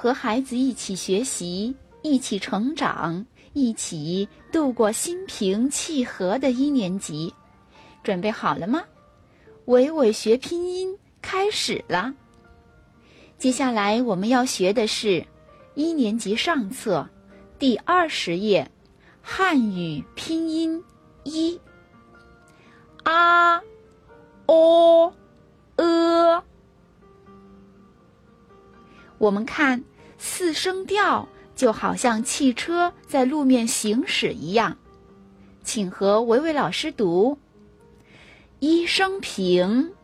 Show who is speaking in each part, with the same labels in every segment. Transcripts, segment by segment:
Speaker 1: 和孩子一起学习，一起成长，一起度过心平气和的一年级。准备好了吗？伟伟学拼音开始了。接下来我们要学的是一年级上册第二十页汉语拼音一啊哦呃。我们看四声调，就好像汽车在路面行驶一样。请和维维老师读：一声平，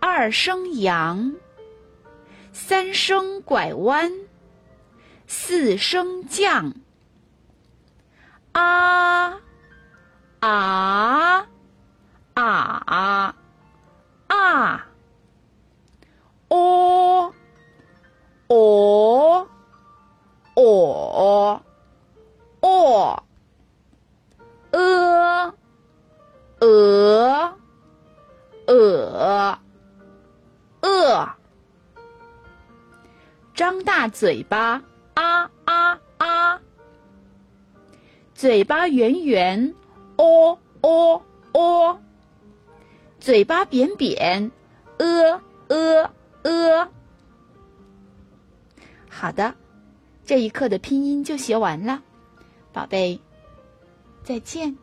Speaker 1: 二声扬，三声拐弯，四声降。啊哦，哦，哦，呃，呃，呃，呃，张大嘴巴，啊啊啊！嘴巴圆圆，哦哦哦！嘴巴扁扁，呃呃呃。好的，这一课的拼音就学完了，宝贝，再见。